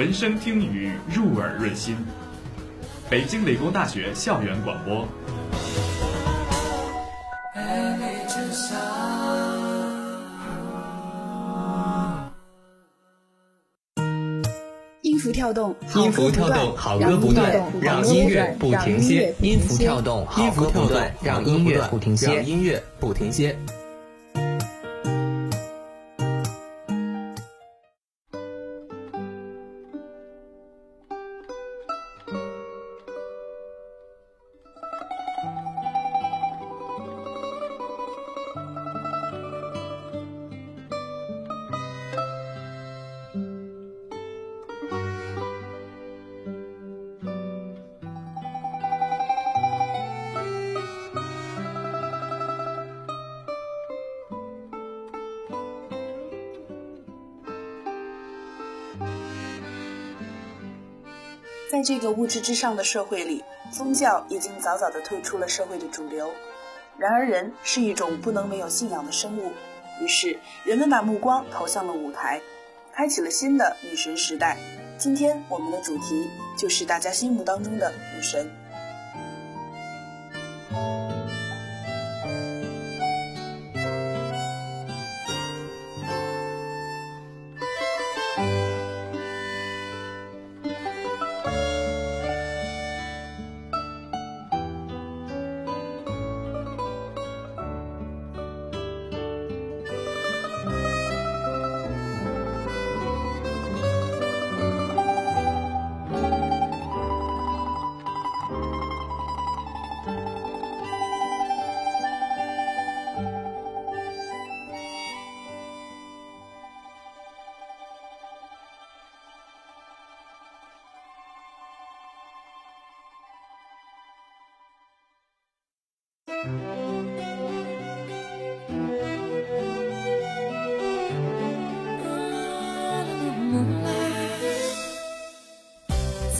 闻声听雨，入耳润心。北京理工大学校园广播。音符跳动，音符跳动，好歌不断，让音乐不停歇。音符跳动，好歌不断，让音乐不停歇。音乐不停歇。在这个物质至上的社会里，宗教已经早早地退出了社会的主流。然而，人是一种不能没有信仰的生物，于是人们把目光投向了舞台，开启了新的女神时代。今天我们的主题就是大家心目当中的女神。瑟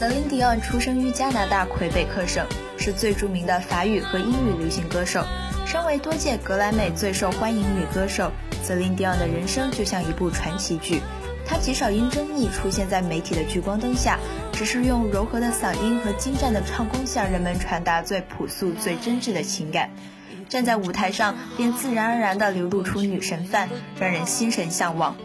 琳迪昂出生于加拿大魁北克省，是最著名的法语和英语流行歌手。身为多届格莱美最受欢迎女歌手，瑟琳迪昂的人生就像一部传奇剧。她极少因争议出现在媒体的聚光灯下，只是用柔和的嗓音和精湛的唱功向人们传达最朴素、最真挚的情感。站在舞台上，便自然而然地流露出女神范，让人心神向往。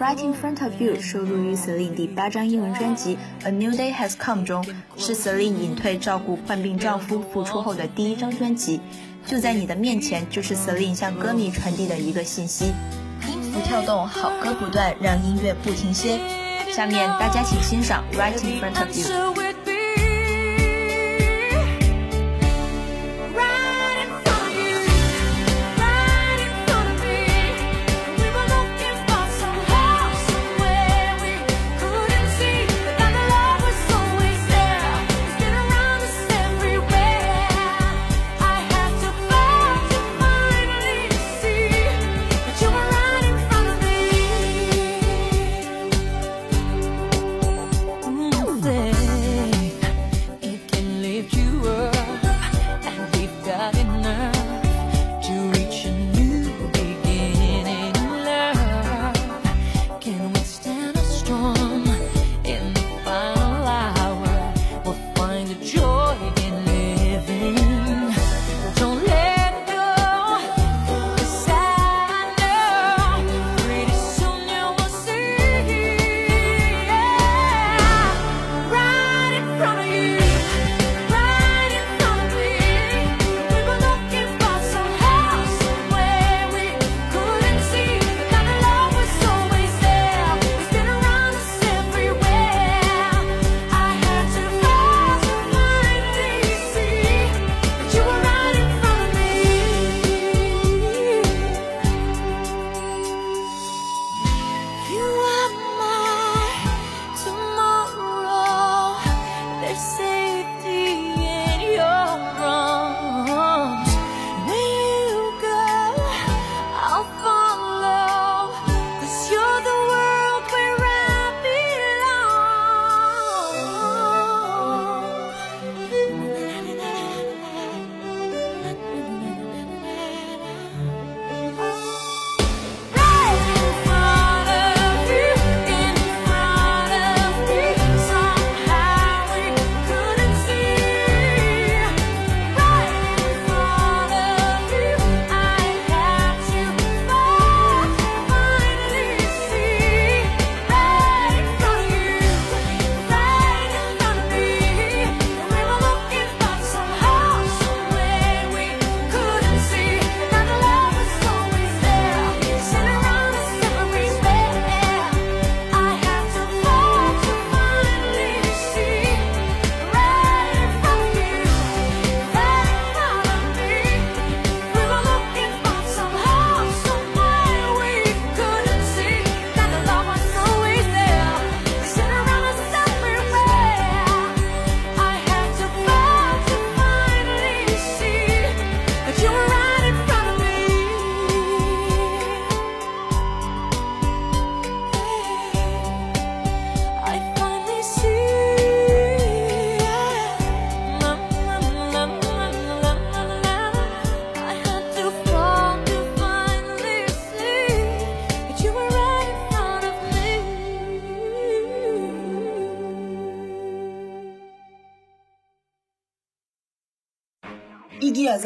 Right in front of you 收录于 Celine 第八张英文专辑《A New Day Has Come》中，是 Celine 隐退照顾患病丈夫复出后的第一张专辑。就在你的面前，就是 Celine 向歌迷传递的一个信息：音符跳动，好歌不断，让音乐不停歇。下面大家请欣赏《Right in front of you》。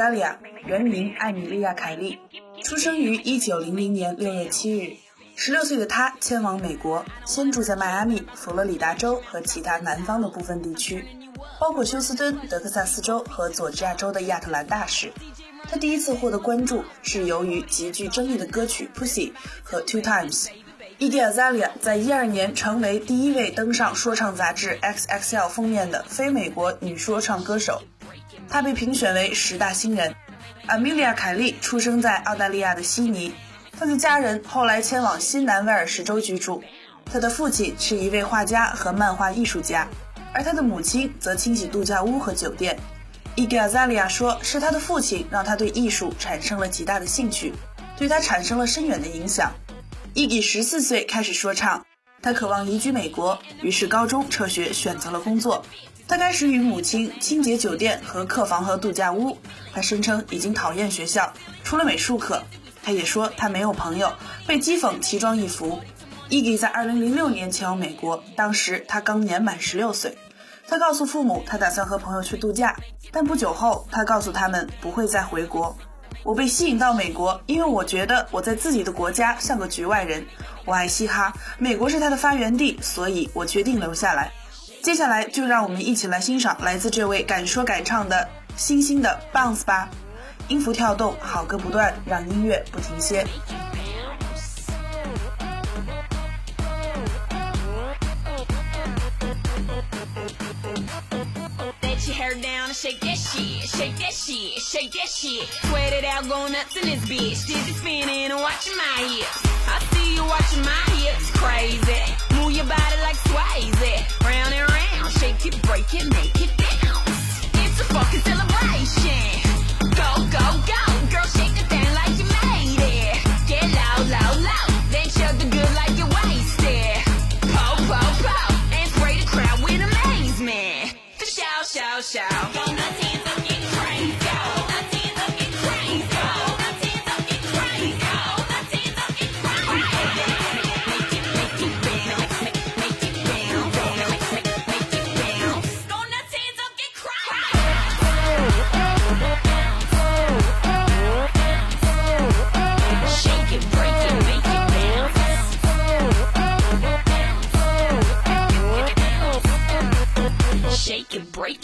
伊迪亚扎利亚原名艾米莉亚·凯利，出生于1900年6月7日。16岁的她迁往美国，先住在迈阿密、佛罗里达州和其他南方的部分地区，包括休斯敦、德克萨斯州和佐治亚州的亚特兰大市。她第一次获得关注是由于极具争议的歌曲《Pussy》和《Two Times》。伊迪亚扎利亚在一二年成为第一位登上说唱杂志 XXL 封面的非美国女说唱歌手。他被评选为十大新人。阿米莉亚·凯利出生在澳大利亚的悉尼，他的家人后来迁往新南威尔士州居住。他的父亲是一位画家和漫画艺术家，而他的母亲则清洗度假屋和酒店。伊迪亚扎利亚说：“是他的父亲让他对艺术产生了极大的兴趣，对他产生了深远的影响。”伊迪十四岁开始说唱，他渴望移居美国，于是高中辍学，选择了工作。他开始与母亲清洁酒店和客房和度假屋。他声称已经讨厌学校，除了美术课。他也说他没有朋友，被讥讽奇装异服。伊迪在2006年前往美国，当时他刚年满16岁。他告诉父母，他打算和朋友去度假，但不久后他告诉他们不会再回国。我被吸引到美国，因为我觉得我在自己的国家像个局外人。我爱嘻哈，美国是他的发源地，所以我决定留下来。接下来就让我们一起来欣赏来自这位敢说敢唱的新兴的 Bounce 吧，音符跳动，好歌不断，让音乐不停歇。hair down and shake that shit, shake that shit, shake that shit. Sweat it out, go nuts in this bitch. Dizzy spinning and watching my hips. I see you watching my hips, crazy. Move your body like Swayze. Round and round, shake it, break it, make it bounce. It's a fucking celebration. Go, go, go, girl, shake the thing like you made it. Get loud, loud, loud, then chug the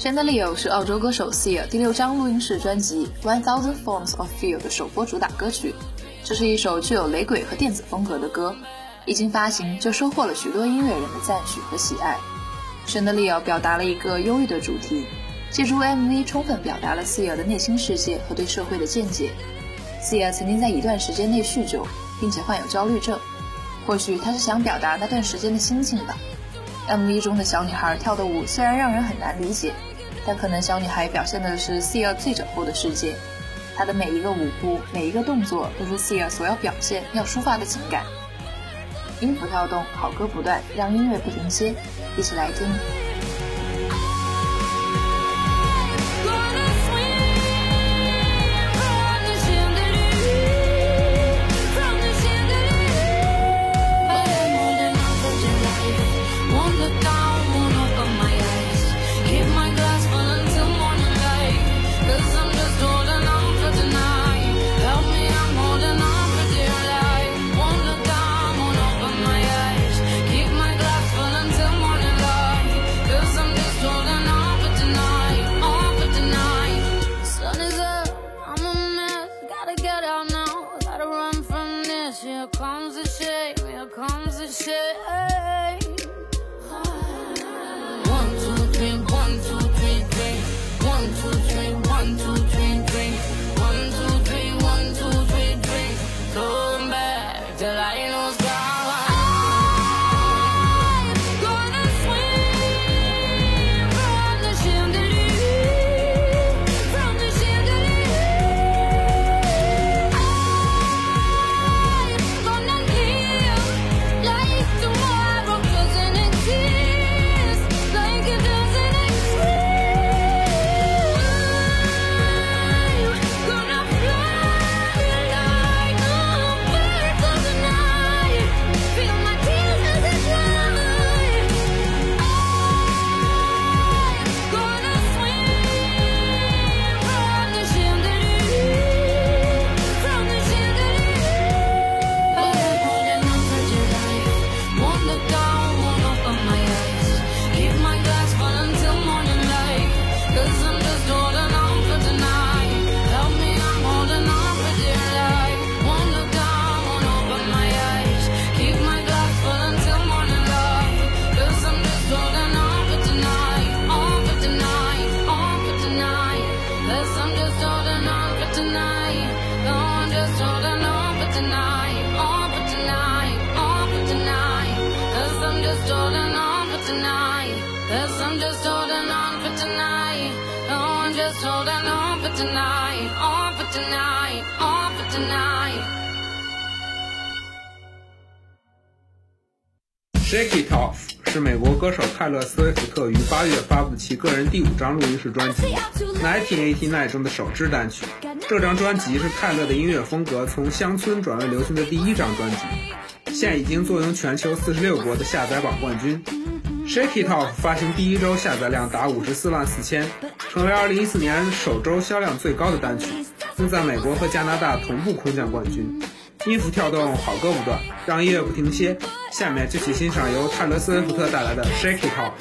Chandelier》是澳洲歌手 Sia 第六张录音室专辑《One Thousand Forms of Fear》的首播主打歌曲。这是一首具有雷鬼和电子风格的歌，一经发行就收获了许多音乐人的赞许和喜爱。《Chandelier》表达了一个忧郁的主题，借助 MV 充分表达了 Sia 的内心世界和对社会的见解。Sia 曾经在一段时间内酗酒，并且患有焦虑症，或许他是想表达那段时间的心境吧。MV 中的小女孩跳的舞虽然让人很难理解。但可能小女孩表现的是 Sia 醉酒后的世界，她的每一个舞步、每一个动作都是 Sia 所要表现、要抒发的情感。音符跳动，好歌不断，让音乐不停歇，一起来听。I'm just holding on for tonight. Oh, I'm just holding on for tonight, all for tonight, all for tonight. Shake It Off 是美国歌手泰勒·斯威夫特于八月发布其个人第五张录音室专辑《1989》中的首支单曲。这张专辑是泰勒的音乐风格从乡村转为流行的第一张专辑，现已经坐拥全球四十六国的下载榜冠军。Shake It Off 发行第一周下载量达五十四万四千，成为二零一四年首周销量最高的单曲，并在美国和加拿大同步空降冠军。音符跳动，好歌不断，让音乐不停歇。下面就请欣赏由泰勒·斯威夫特带来的《Shake It Off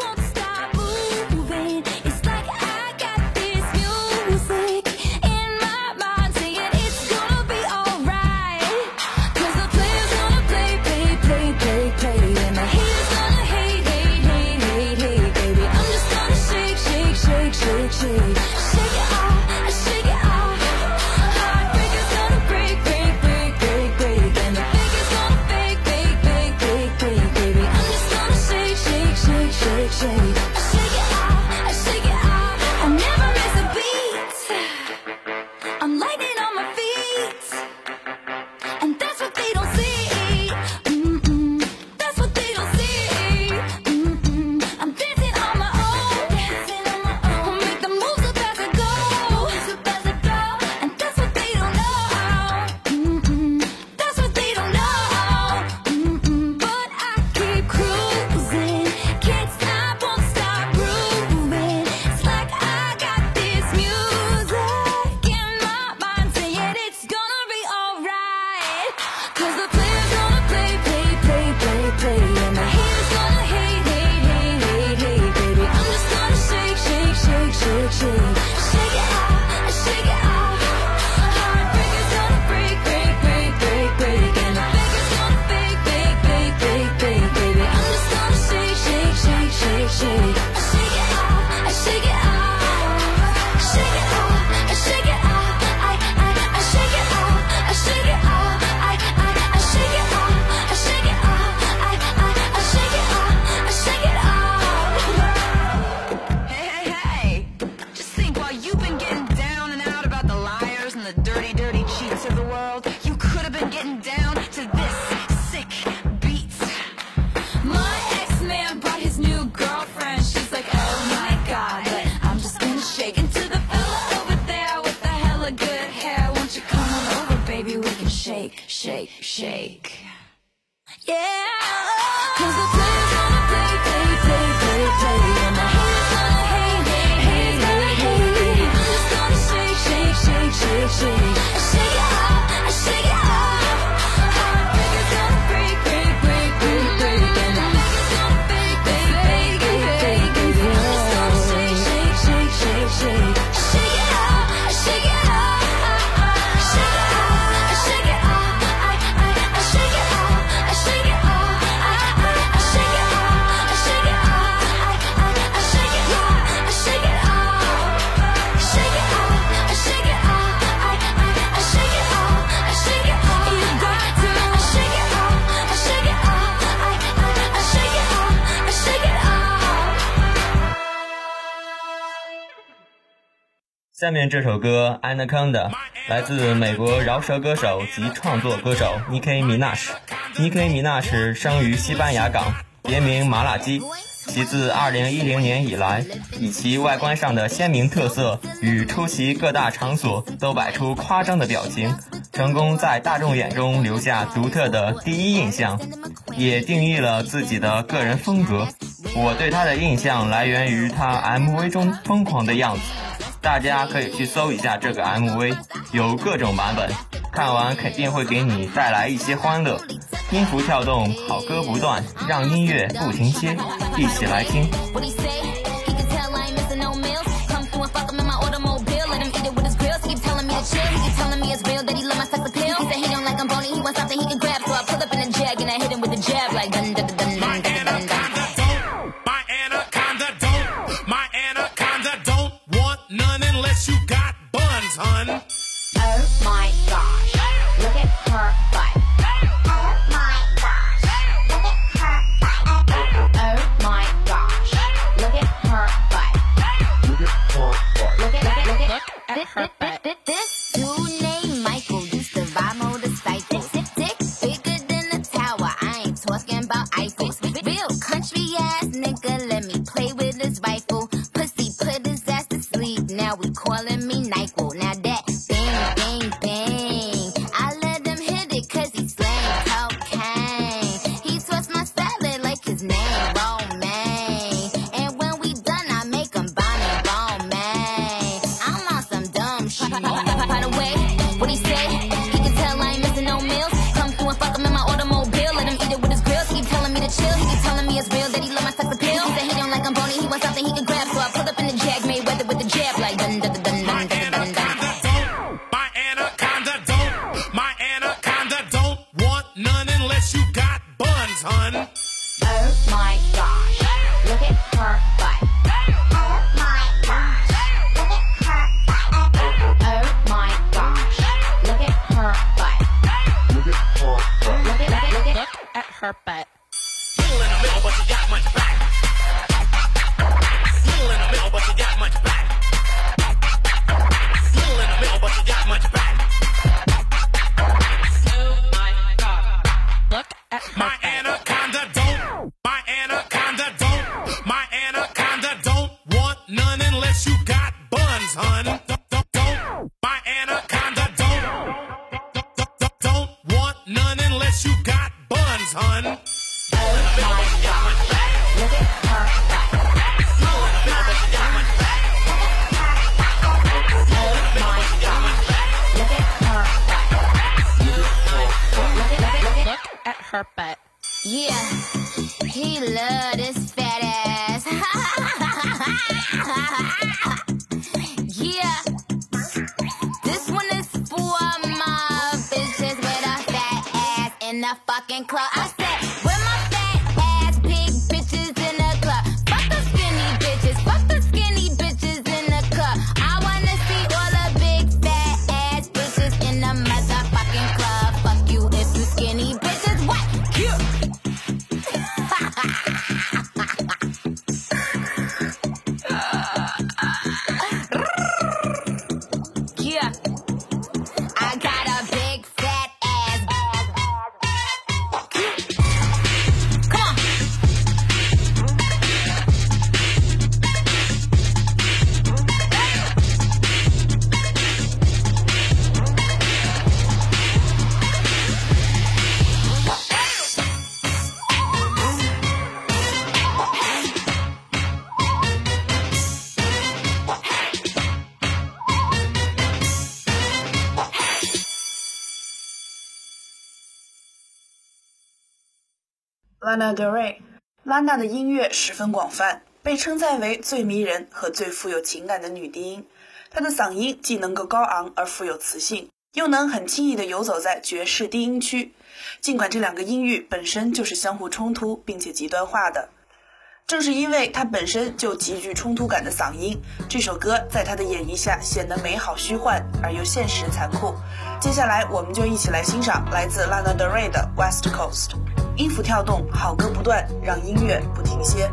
下面这首歌《Anaconda》来自美国饶舌歌手及创作歌手 Nicki Minaj。Nicki Minaj 生于西班牙港，别名麻辣鸡。其自2010年以来，以其外观上的鲜明特色与出席各大场所都摆出夸张的表情，成功在大众眼中留下独特的第一印象，也定义了自己的个人风格。我对他的印象来源于他 MV 中疯狂的样子。大家可以去搜一下这个 MV，有各种版本，看完肯定会给你带来一些欢乐。音符跳动，好歌不断，让音乐不停歇，一起来听。Yeah. lana deray lana 的音乐十分广泛被称赞为最迷人和最富有情感的女低音。她的嗓音既能够高昂而富有磁性又能很轻易地游走在爵士低音区。尽管这两个音域本身就是相互冲突并且极端化的正是因为她本身就极具冲突感的嗓音这首歌在她的演绎下显得美好虚幻而又现实残酷。接下来我们就一起来欣赏来自 lana deray 的 west coast 音符跳动，好歌不断，让音乐不停歇。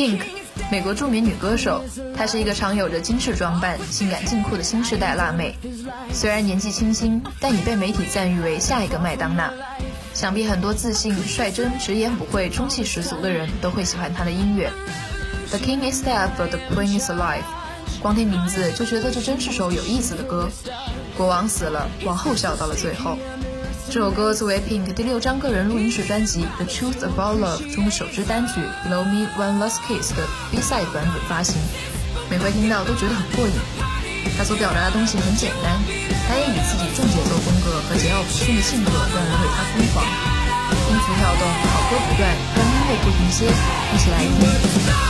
Pink，美国著名女歌手，她是一个常有着精致装扮、性感劲酷的新时代辣妹。虽然年纪轻轻，但已被媒体赞誉为下一个麦当娜。想必很多自信、率真、直言不讳、中气十足的人都会喜欢她的音乐。The King is dead, but the Queen is alive。光听名字就觉得这真是首有意思的歌。国王死了，王后笑到了最后。这首歌作为 Pink 第六张个人录音室专辑《The Truth About Love》中的首支单曲《Blow Me One Last Kiss》的 B-side 版本发行，每回听到都觉得很过瘾。他所表达的东西很简单，他也以自己重节奏风格和桀骜不驯的性格让人为他疯狂。音符跳动，好歌不断，让音乐不停歇，一起来听。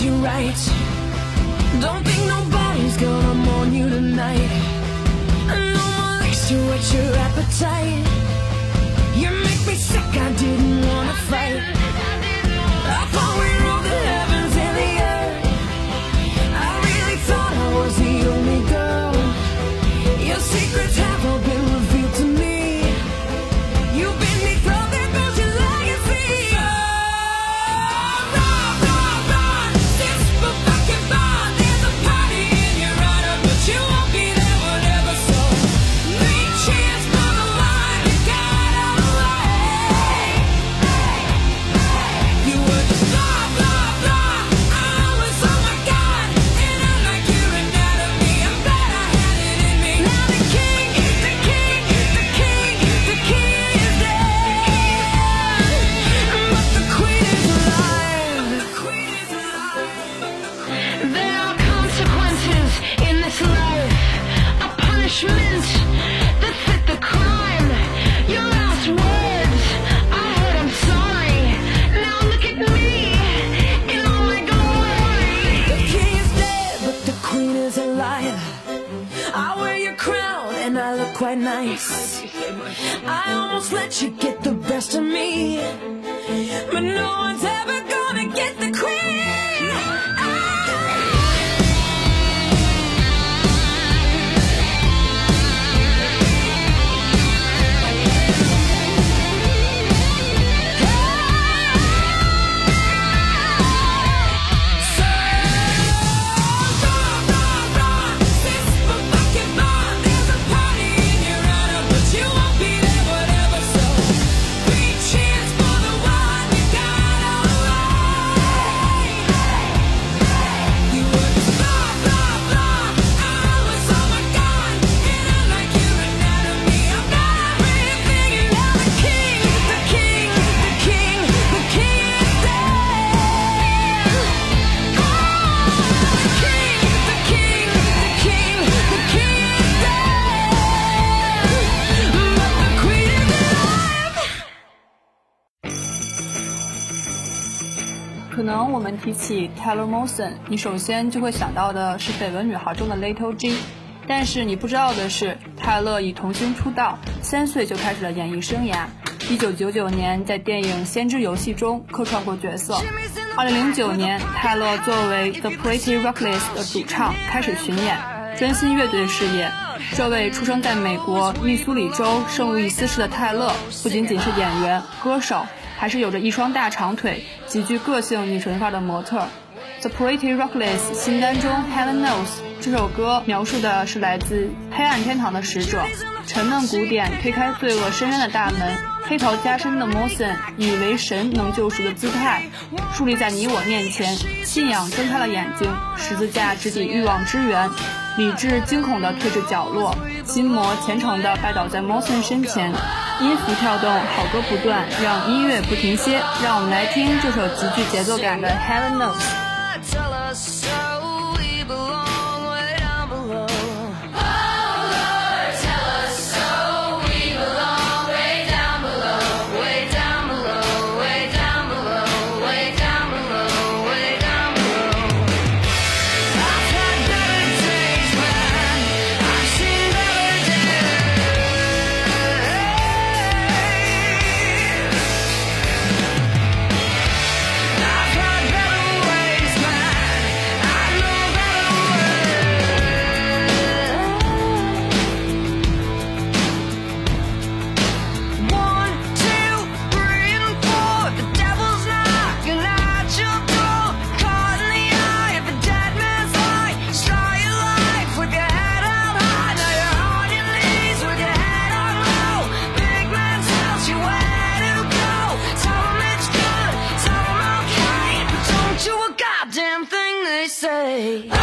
Raise you right. Don't think nobody's gonna mourn you tonight. No more licks to whet your appetite. You make me sick, I didn't wanna fight. Quite. I almost let you get the best of me, but no one's ever 我们提起 Taylor m o s o n 你首先就会想到的是绯闻女孩中的 Little G，但是你不知道的是，泰勒以童星出道，三岁就开始了演艺生涯。一九九九年在电影《先知游戏》中客串过角色。二零零九年，泰勒作为 The Pretty Reckless 的主唱开始巡演，专心乐队事业。这位出生在美国密苏里州圣路易斯市的泰勒，不仅仅是演员、歌手。还是有着一双大长腿、极具个性女神范的模特。The Pretty Reckless 新单中《Heaven Knows》这首歌描述的是来自黑暗天堂的使者，沉闷鼓点推开罪恶深渊的大门，黑袍加身的 Mosen 以为神能救赎的姿态树立在你我面前，信仰睁开了眼睛，十字架直抵欲望之源，理智惊恐地退至角落，心魔虔诚地拜倒在 Mosen 身前。音符跳动，好歌不断，让音乐不停歇。让我们来听这首极具节奏感的《Heaven Knows》。sei.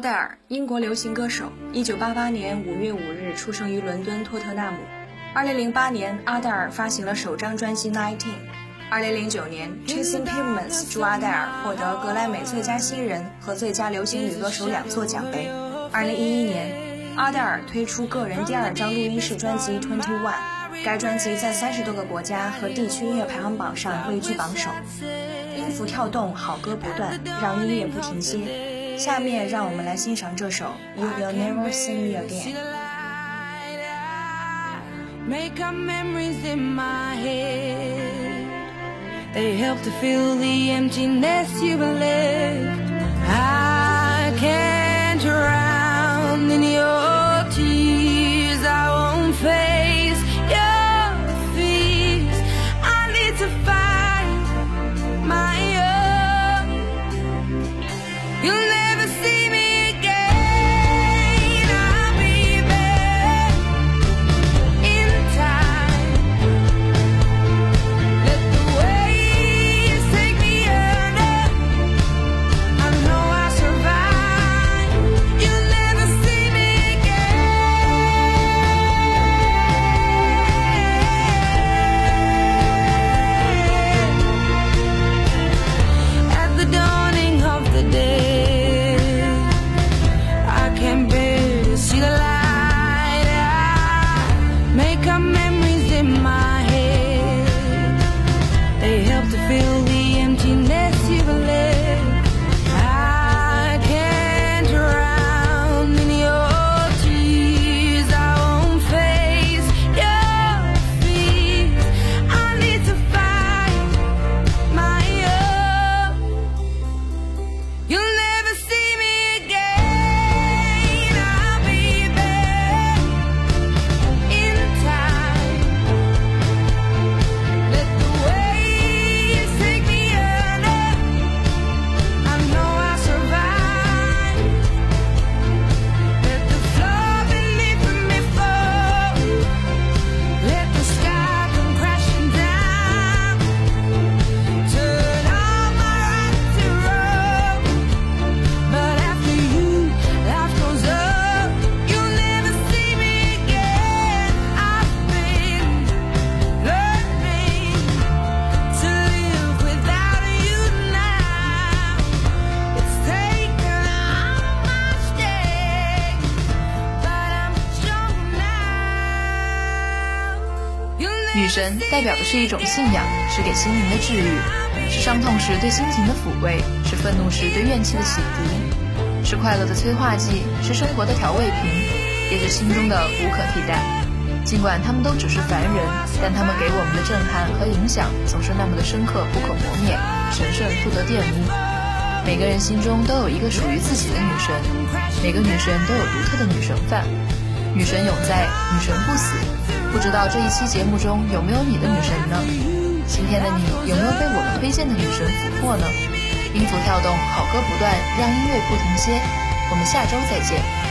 阿黛尔，英国流行歌手，一九八八年五月五日出生于伦敦托特纳姆。二零零八年，阿黛尔发行了首张专辑《Nineteen》。二零零九年，Jason Pavemans 祝阿黛尔获得格莱美最佳新人和最佳流行女歌手两座奖杯。二零一一年，阿黛尔推出个人第二张录音室专辑《Twenty One》，该专辑在三十多个国家和地区音乐排行榜上位居榜首。音符跳动，好歌不断，让音乐不停歇。下面让我们来欣赏这首《You Will Never See Me Again》。 Make up memories in my head. They help to fill the emptiness you left. I can't drown in your feel 女神代表的是一种信仰，是给心灵的治愈，是伤痛时对心情的抚慰，是愤怒时对怨气的洗涤，是快乐的催化剂，是生活的调味品，也是心中的无可替代。尽管他们都只是凡人，但他们给我们的震撼和影响总是那么的深刻、不可磨灭，神圣不得玷污。每个人心中都有一个属于自己的女神，每个女神都有独特的女神范。女神永在，女神不死。不知道这一期节目中有没有你的女神呢？今天的你有没有被我们推荐的女神俘获呢？音符跳动，好歌不断，让音乐不停歇。我们下周再见。